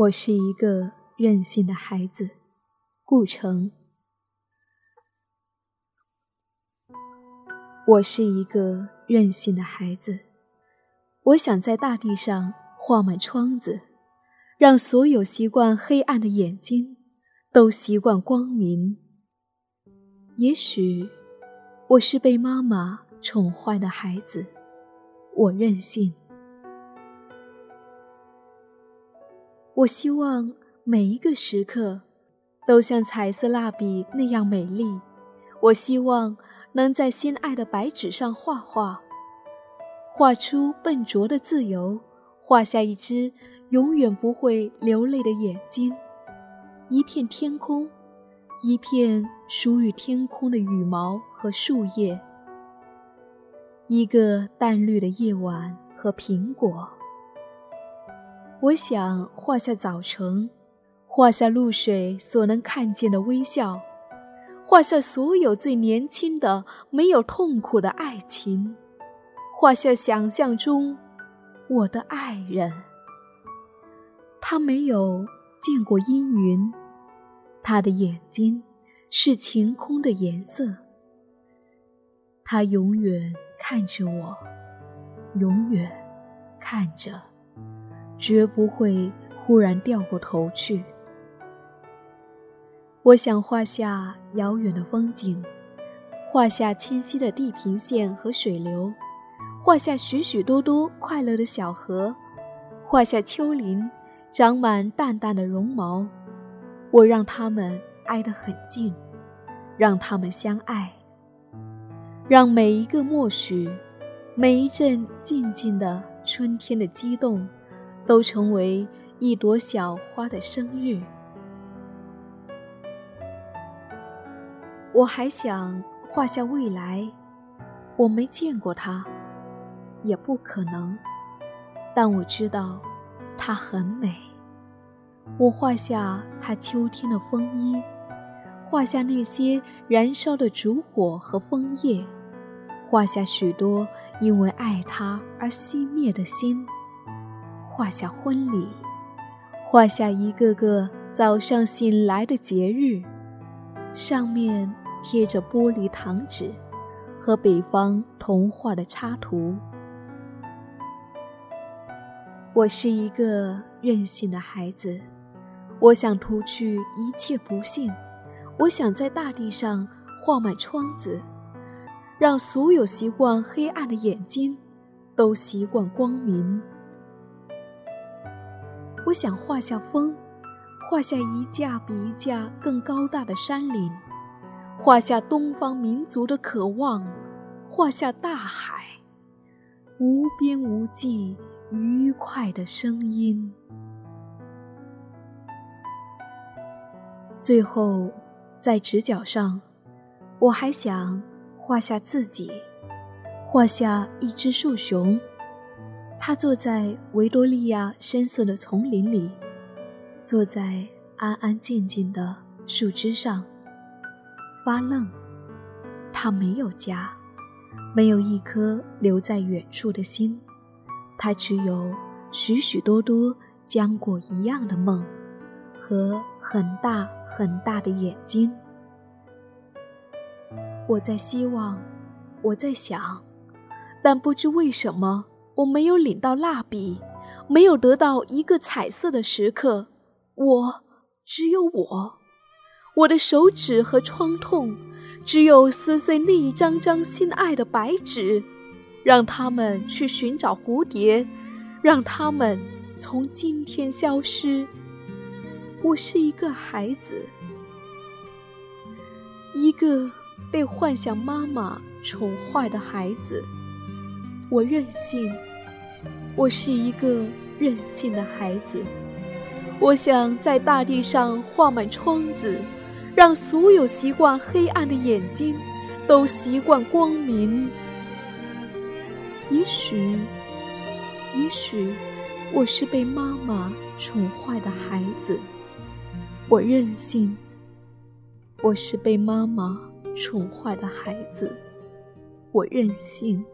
我是一个任性的孩子，顾城。我是一个任性的孩子，我想在大地上画满窗子，让所有习惯黑暗的眼睛都习惯光明。也许，我是被妈妈宠坏的孩子，我任性。我希望每一个时刻都像彩色蜡笔那样美丽。我希望能在心爱的白纸上画画，画出笨拙的自由，画下一只永远不会流泪的眼睛，一片天空，一片属于天空的羽毛和树叶，一个淡绿的夜晚和苹果。我想画下早晨，画下露水所能看见的微笑，画下所有最年轻的、没有痛苦的爱情，画下想象中我的爱人。他没有见过阴云，他的眼睛是晴空的颜色。他永远看着我，永远看着。绝不会忽然掉过头去。我想画下遥远的风景，画下清晰的地平线和水流，画下许许多多快乐的小河，画下丘陵长满淡淡的绒毛。我让它们挨得很近，让它们相爱，让每一个默许，每一阵静静的春天的激动。都成为一朵小花的生日。我还想画下未来，我没见过它，也不可能，但我知道它很美。我画下它秋天的风衣，画下那些燃烧的烛火和枫叶，画下许多因为爱它而熄灭的心。画下婚礼，画下一个个早上醒来的节日，上面贴着玻璃糖纸和北方童话的插图。我是一个任性的孩子，我想除去一切不幸，我想在大地上画满窗子，让所有习惯黑暗的眼睛都习惯光明。我想画下风，画下一架比一架更高大的山林，画下东方民族的渴望，画下大海，无边无际愉快的声音。最后，在直角上，我还想画下自己，画下一只树熊。他坐在维多利亚深色的丛林里，坐在安安静静的树枝上，发愣。他没有家，没有一颗留在远处的心，他只有许许多多浆果一样的梦，和很大很大的眼睛。我在希望，我在想，但不知为什么。我没有领到蜡笔，没有得到一个彩色的时刻。我只有我，我的手指和创痛，只有撕碎那一张张心爱的白纸，让他们去寻找蝴蝶，让他们从今天消失。我是一个孩子，一个被幻想妈妈宠坏的孩子。我任性，我是一个任性的孩子。我想在大地上画满窗子，让所有习惯黑暗的眼睛都习惯光明。也许，也许，我是被妈妈宠坏的孩子。我任性，我是被妈妈宠坏的孩子。我任性。